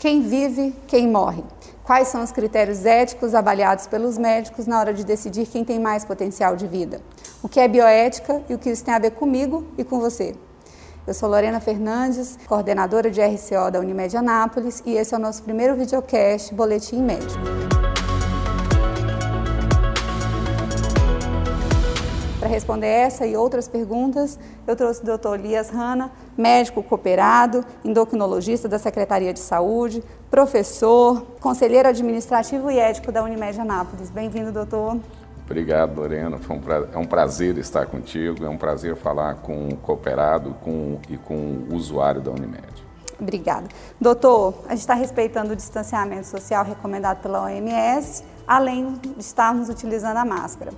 Quem vive, quem morre? Quais são os critérios éticos avaliados pelos médicos na hora de decidir quem tem mais potencial de vida? O que é bioética e o que isso tem a ver comigo e com você? Eu sou Lorena Fernandes, coordenadora de RCO da Unimed Anápolis, e esse é o nosso primeiro videocast Boletim Médico. Responder essa e outras perguntas, eu trouxe o Dr. Elias Hanna, médico cooperado, endocrinologista da Secretaria de Saúde, professor, conselheiro administrativo e ético da Unimed Anápolis. Bem-vindo, doutor. Obrigado, Lorena. Um pra... É um prazer estar contigo, é um prazer falar com o cooperado com... e com o usuário da Unimed. Obrigada. Doutor, a gente está respeitando o distanciamento social recomendado pela OMS, além de estarmos utilizando a máscara.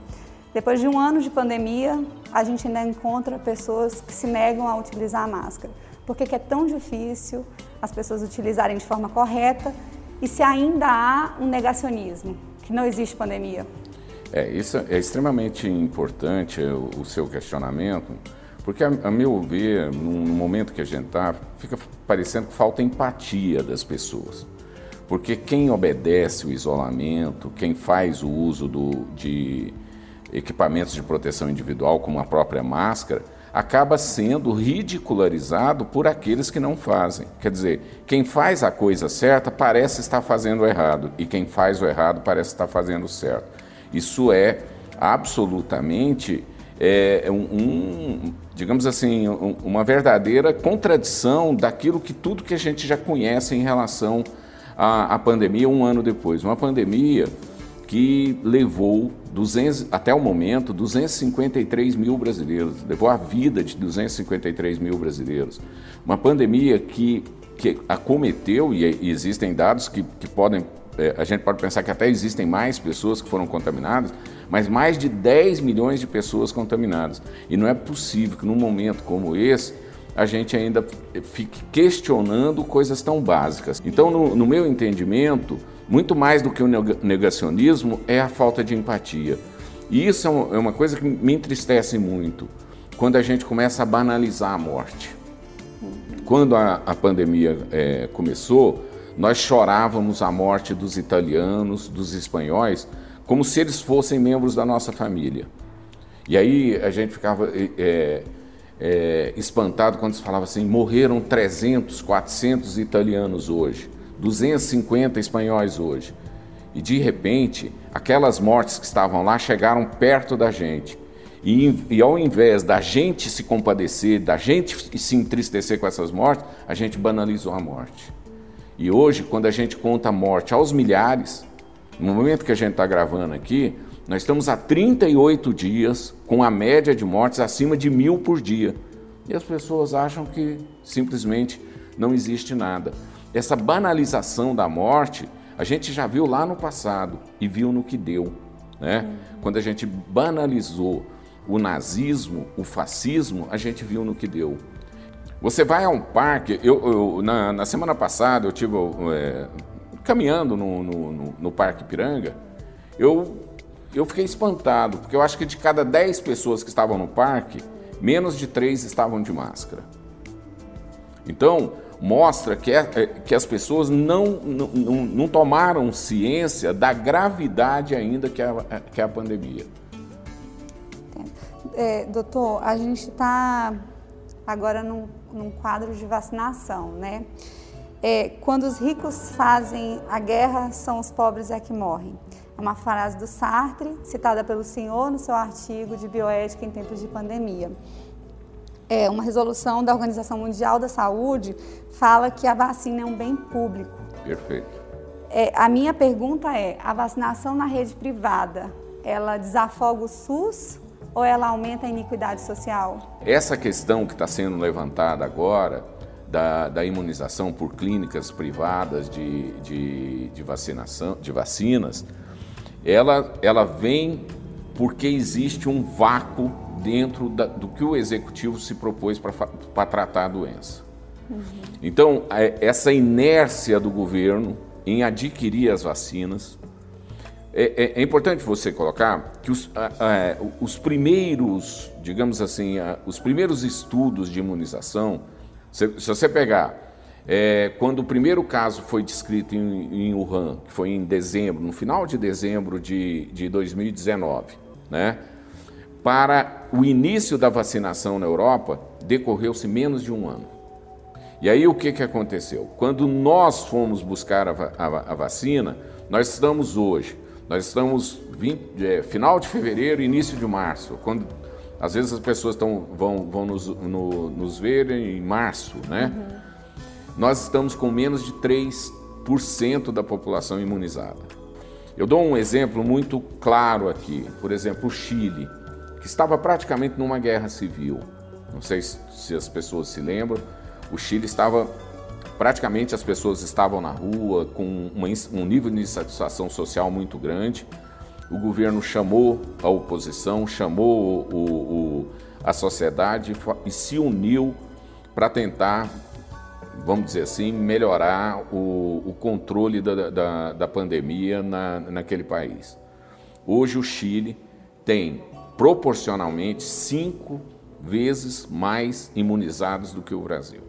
Depois de um ano de pandemia, a gente ainda encontra pessoas que se negam a utilizar a máscara. Por que é tão difícil as pessoas utilizarem de forma correta e se ainda há um negacionismo, que não existe pandemia? É, isso é extremamente importante o, o seu questionamento, porque, a, a, meu ver, no momento que a gente está, fica parecendo que falta empatia das pessoas. Porque quem obedece o isolamento, quem faz o uso do, de equipamentos de proteção individual, como a própria máscara, acaba sendo ridicularizado por aqueles que não fazem. Quer dizer, quem faz a coisa certa parece estar fazendo o errado, e quem faz o errado parece estar fazendo o certo. Isso é absolutamente é, um, um, digamos assim, um, uma verdadeira contradição daquilo que tudo que a gente já conhece em relação à, à pandemia um ano depois. Uma pandemia que levou 200, até o momento 253 mil brasileiros, levou a vida de 253 mil brasileiros. Uma pandemia que, que acometeu, e existem dados que, que podem, é, a gente pode pensar que até existem mais pessoas que foram contaminadas, mas mais de 10 milhões de pessoas contaminadas. E não é possível que num momento como esse a gente ainda fique questionando coisas tão básicas. Então, no, no meu entendimento, muito mais do que o negacionismo é a falta de empatia. E isso é, é uma coisa que me entristece muito, quando a gente começa a banalizar a morte. Quando a, a pandemia é, começou, nós chorávamos a morte dos italianos, dos espanhóis, como se eles fossem membros da nossa família. E aí a gente ficava é, é, espantado quando se falava assim: morreram 300, 400 italianos hoje. 250 espanhóis hoje. E de repente, aquelas mortes que estavam lá chegaram perto da gente. E, e, ao invés da gente se compadecer, da gente se entristecer com essas mortes, a gente banalizou a morte. E hoje, quando a gente conta a morte aos milhares, no momento que a gente está gravando aqui, nós estamos há 38 dias com a média de mortes acima de mil por dia. E as pessoas acham que simplesmente não existe nada. Essa banalização da morte, a gente já viu lá no passado e viu no que deu. Né? Uhum. Quando a gente banalizou o nazismo, o fascismo, a gente viu no que deu. Você vai a um parque, eu, eu na, na, semana passada eu tive é, caminhando no, no, no, Parque Piranga, eu, eu fiquei espantado, porque eu acho que de cada 10 pessoas que estavam no parque, menos de 3 estavam de máscara. Então, mostra que, é, é, que as pessoas não, não, não, tomaram ciência da gravidade ainda que é, a, que é a pandemia. É, doutor, a gente está agora num, num, quadro de vacinação, né? É, quando os ricos fazem a guerra, são os pobres é que morrem. É uma frase do Sartre, citada pelo senhor no seu artigo de bioética em tempos de pandemia é, uma resolução da Organização Mundial da Saúde fala que a vacina é um bem público. Perfeito. É, a minha pergunta é: a vacinação na rede privada, ela desafoga o SUS ou ela aumenta a iniquidade social? Essa questão que está sendo levantada agora da, da, imunização por clínicas privadas de, de, de, vacinação, de vacinas, ela, ela vem porque existe um vácuo dentro da, do que o executivo se propôs para tratar a doença. Uhum. Então, essa inércia do governo em adquirir as vacinas. É, é, é importante você colocar que os, os, primeiros, digamos assim, os primeiros estudos de imunização, se, se você pegar É, quando o primeiro caso foi descrito em, em Wuhan, que foi em dezembro, no final de dezembro de, de 2019, né? Para o início da vacinação na Europa, decorreu-se menos de um ano. E aí o que, que aconteceu? Quando nós fomos buscar a, a, a vacina, nós estamos hoje, nós estamos 20, é, final de fevereiro, início de março, quando às vezes as pessoas tão, vão, vão nos, no, nos ver em março, né? Uhum. Nós estamos com menos de 3% da população imunizada. Eu dou um exemplo muito claro aqui. Por exemplo, o Chile, que estava praticamente numa guerra civil. Não sei se as pessoas se lembram. O Chile estava praticamente as pessoas estavam na rua com uma, um nível de insatisfação social muito grande o governo chamou a oposição, chamou o, o, a sociedade e se uniu para tentar, vamos dizer assim, melhorar o, o controle da, da, da pandemia na, naquele país. Hoje o Chile tem proporcionalmente cinco vezes mais imunizados do que o Brasil.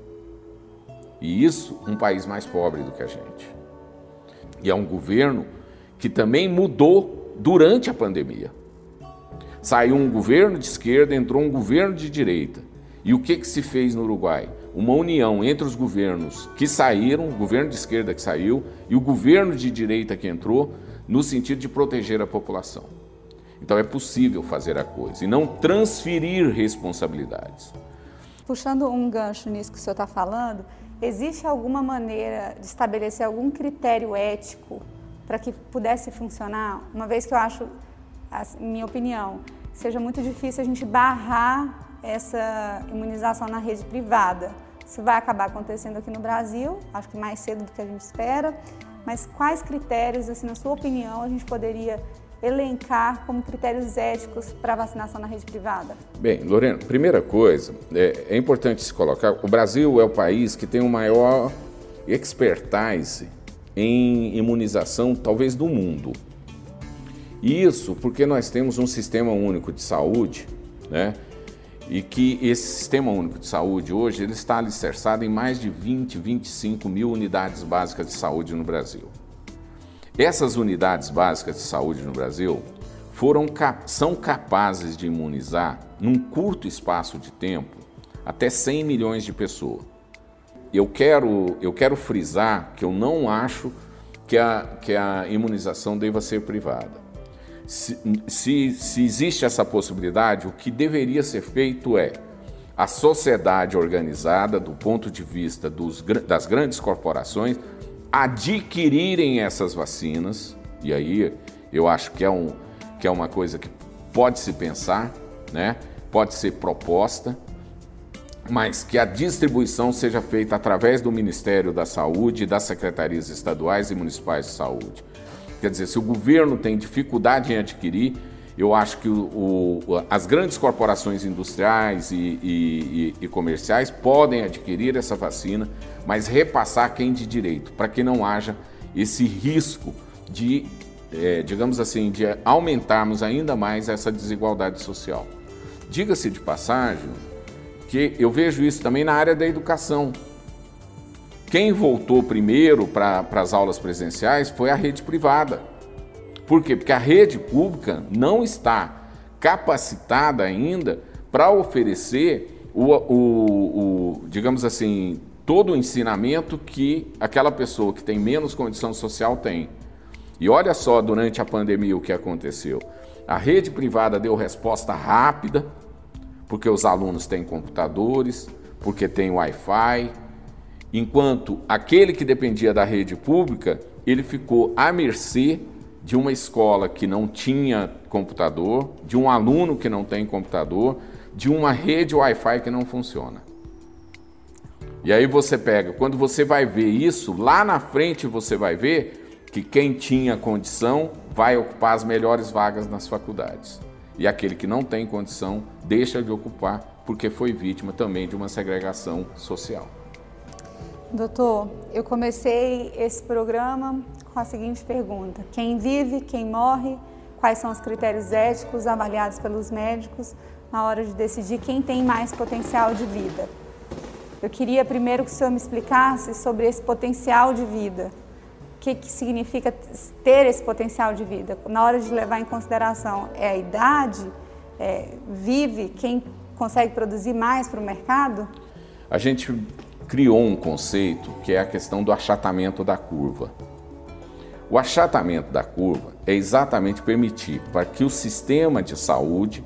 E isso um país mais pobre do que a gente. E é um governo que também mudou durante a pandemia. Saiu um governo de esquerda, entrou um governo de direita. E o que, que se fez no Uruguai? Uma união entre os governos que saíram, o governo de esquerda que saiu e o governo de direita que entrou, no sentido de proteger a população. Então é possível fazer a coisa e não transferir responsabilidades. Puxando um gancho nisso que o senhor está falando, existe alguma maneira de estabelecer algum critério ético para que pudesse funcionar, uma vez que eu acho, em minha opinião, seja muito difícil a gente barrar essa imunização na rede privada. Isso vai acabar acontecendo aqui no Brasil, acho que mais cedo do que a gente espera, mas quais critérios, assim, na sua opinião, a gente poderia elencar como critérios éticos para vacinação na rede privada? Bem, Lorena, primeira coisa, é, é importante se colocar, o Brasil é o país que tem o maior expertise em imunização, talvez do mundo. Isso porque nós temos um sistema único de saúde, né? E que esse sistema único de saúde hoje ele está alicerçado em mais de 20, 25 mil unidades básicas de saúde no Brasil. Essas unidades básicas de saúde no Brasil foram, são capazes de imunizar, num curto espaço de tempo, até 100 milhões de pessoas eu quero, eu quero frisar que eu não acho que a, que a imunização deva ser privada. Se, se, se existe essa possibilidade, o que deveria ser feito é a sociedade organizada, do ponto de vista dos, das grandes corporações, adquirirem essas vacinas, e aí eu acho que é, um, que é uma coisa que pode se pensar, né? pode ser proposta, mas que a distribuição seja feita através do Ministério da Saúde e das secretarias estaduais e municipais de saúde. Quer dizer, se o governo tem dificuldade em adquirir, eu acho que o, o, as grandes corporações industriais e, e, e, comerciais podem adquirir essa vacina, mas repassar quem de direito, para que não haja esse risco de, é, digamos assim, de aumentarmos ainda mais essa desigualdade social. Diga-se de passagem, que eu vejo isso também na área da educação. Quem voltou primeiro para as aulas presenciais foi a rede privada. Por quê? Porque a rede pública não está capacitada ainda para oferecer o, o, o, digamos assim, todo o ensinamento que aquela pessoa que tem menos condição social tem. E olha só, durante a pandemia, o que aconteceu. A rede privada deu resposta rápida, porque os alunos têm computadores, porque tem Wi-Fi, enquanto aquele que dependia da rede pública, ele ficou à mercê de uma escola que não tinha computador, de um aluno que não tem computador, de uma rede Wi-Fi que não funciona. E aí você pega, quando você vai ver isso, lá na frente você vai ver que quem tinha condição vai ocupar as melhores vagas nas faculdades e aquele que não tem condição deixa de ocupar porque foi vítima também de uma segregação social. Doutor, eu comecei esse programa com a seguinte pergunta: quem vive, quem morre, quais são os critérios éticos avaliados pelos médicos na hora de decidir quem tem mais potencial de vida? eu queria primeiro que o senhor me explicasse sobre esse potencial de vida. O que, que significa ter esse potencial de vida? Na hora de levar em consideração, é a idade? É, vive quem consegue produzir mais para o mercado? A gente criou um conceito que é a questão do achatamento da curva. O achatamento da curva é exatamente permitir para que o sistema de saúde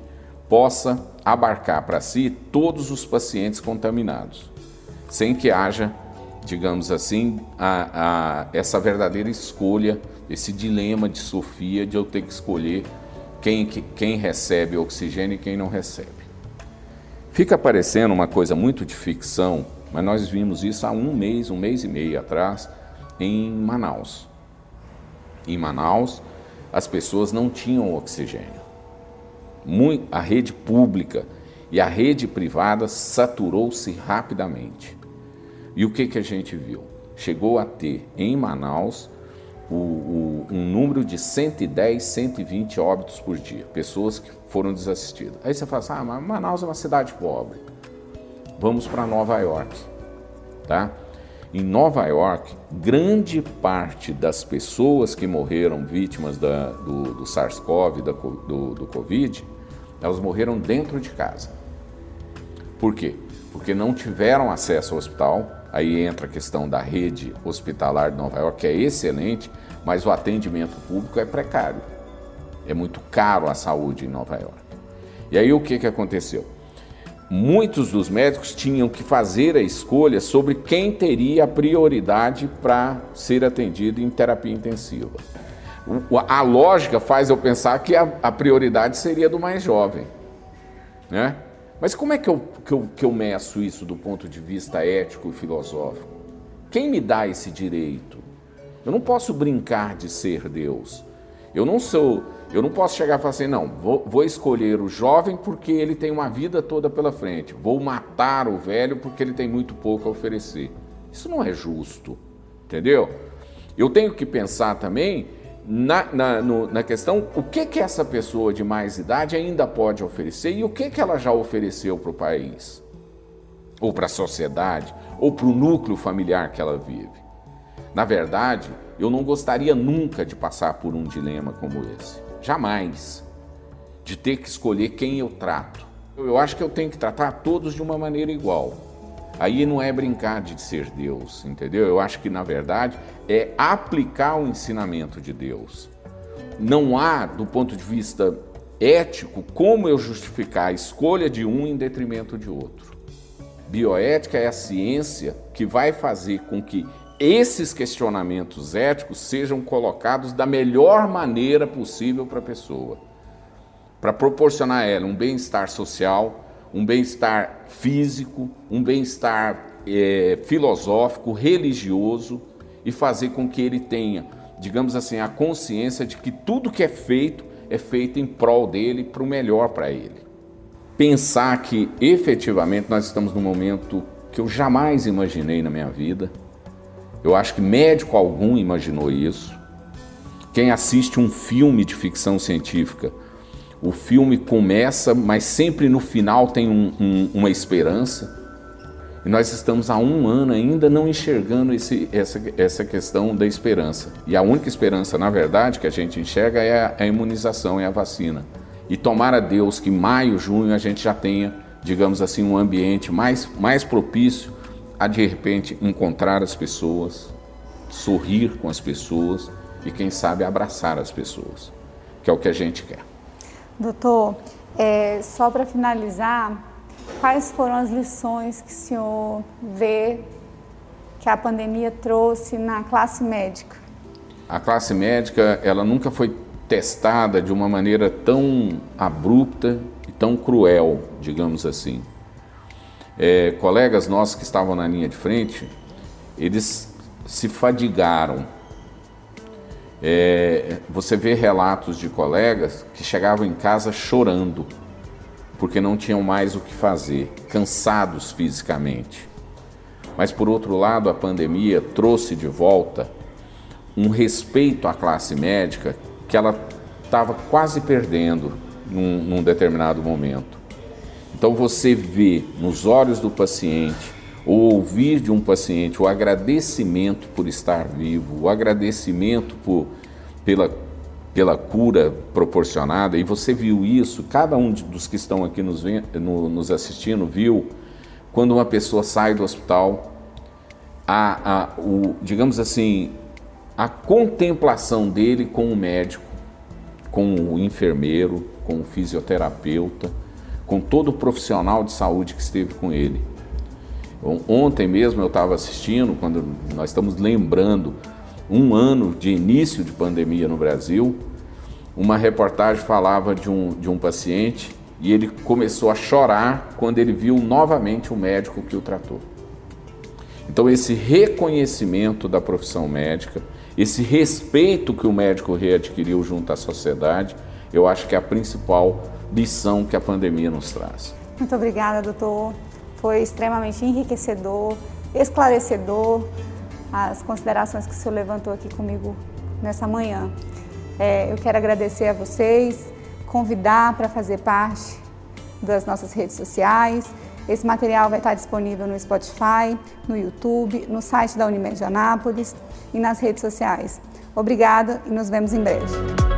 possa abarcar para si todos os pacientes contaminados, sem que haja, digamos assim, a, a, essa verdadeira escolha, esse dilema de Sofia de eu ter que escolher quem, quem recebe oxigênio e quem não recebe. Fica parecendo uma coisa muito de ficção, mas nós vimos isso há um mês, um mês e meio atrás, em Manaus. Em Manaus, as pessoas não tinham oxigênio. a rede pública e a rede privada saturou-se rapidamente. E o que, que a gente viu? Chegou a ter em Manaus o, o, um número de 110, 120 óbitos por dia, pessoas que foram desassistidas. Aí você fala assim, ah, mas Manaus é uma cidade pobre. Vamos para Nova York, tá? Em Nova York, grande parte das pessoas que morreram vítimas da, do, do SARS-CoV, do, do Covid, elas morreram dentro de casa. Por quê? Porque não tiveram acesso ao hospital. Aí entra a questão da rede hospitalar de Nova York, que é excelente, mas o atendimento público é precário. É muito caro a saúde em Nova York. E aí o que, que aconteceu? Muitos dos médicos tinham que fazer a escolha sobre quem teria prioridade para ser atendido em terapia intensiva. A lógica faz eu pensar que a, a prioridade seria do mais jovem. Né? Mas como é que eu, que, eu, que eu meço isso do ponto de vista ético e filosófico? Quem me dá esse direito? Eu não posso brincar de ser Deus. Eu não sou eu não posso chegar e falar assim, não, vou, vou, escolher o jovem porque ele tem uma vida toda pela frente, vou matar o velho porque ele tem muito pouco a oferecer. Isso não é justo, entendeu? Eu tenho que pensar também na, na, no, na questão o que, que essa pessoa de mais idade ainda pode oferecer e o que, que ela já ofereceu para o país, ou para a sociedade, ou para o núcleo familiar que ela vive. Na verdade, eu não gostaria nunca de passar por um dilema como esse. Jamais. De ter que escolher quem eu trato. Eu acho que eu tenho que tratar todos de uma maneira igual. Aí não é brincar de ser Deus, entendeu? Eu acho que na verdade é aplicar o ensinamento de Deus. Não há, do ponto de vista ético, como eu justificar a escolha de um em detrimento de outro. Bioética é a ciência que vai fazer com que esses questionamentos éticos sejam colocados da melhor maneira possível para a pessoa, para proporcionar a ela um bem-estar social, um bem-estar físico, um bem-estar é, filosófico, religioso e fazer com que ele tenha, digamos assim, a consciência de que tudo que é feito é feito em prol dele, para o melhor para ele. Pensar que efetivamente nós estamos num momento que eu jamais imaginei na minha vida eu acho que médico algum imaginou isso. Quem assiste um filme de ficção científica, o filme começa, mas sempre no final tem um, um, uma esperança. E nós estamos há um ano ainda não enxergando esse, essa, essa questão da esperança. E a única esperança, na verdade, que a gente enxerga é a, a imunização, é a vacina. E tomara Deus que maio, junho a gente já tenha, digamos assim, um ambiente mais, mais propício a de repente encontrar as pessoas, sorrir com as pessoas e quem sabe abraçar as pessoas, que é o que a gente quer. Doutor, é, só para finalizar, quais foram as lições que o senhor vê que a pandemia trouxe na classe médica? A classe médica, ela nunca foi testada de uma maneira tão abrupta e tão cruel, digamos assim é, colegas nossos que estavam na linha de frente, eles se fadigaram. É, você vê relatos de colegas que chegavam em casa chorando, porque não tinham mais o que fazer, cansados fisicamente. Mas por outro lado, a pandemia trouxe de volta um respeito à classe médica que ela estava quase perdendo num, num determinado momento. Então você vê nos olhos do paciente ou ouvir de um paciente o agradecimento por estar vivo, o agradecimento por, pela, pela cura proporcionada, e você viu isso, cada um dos que estão aqui nos, no, nos assistindo viu, quando uma pessoa sai do hospital, a, a, o, digamos assim, a contemplação dele com o médico, com o enfermeiro, com o fisioterapeuta, com todo o profissional de saúde que esteve com ele. Ontem mesmo eu estava assistindo, quando nós estamos lembrando um ano de início de pandemia no Brasil, uma reportagem falava de um, de um paciente e ele começou a chorar quando ele viu novamente o médico que o tratou. Então, esse reconhecimento da profissão médica, esse respeito que o médico readquiriu junto à sociedade, eu acho que é a principal lição que a pandemia nos traz. Muito obrigada, doutor. Foi extremamente enriquecedor, esclarecedor as considerações que o senhor levantou aqui comigo nessa manhã. É, eu quero agradecer a vocês, convidar para fazer parte das nossas redes sociais. Esse material vai estar disponível no Spotify, no YouTube, no site da Unimed de Anápolis e nas redes sociais. Obrigada e nos vemos em breve.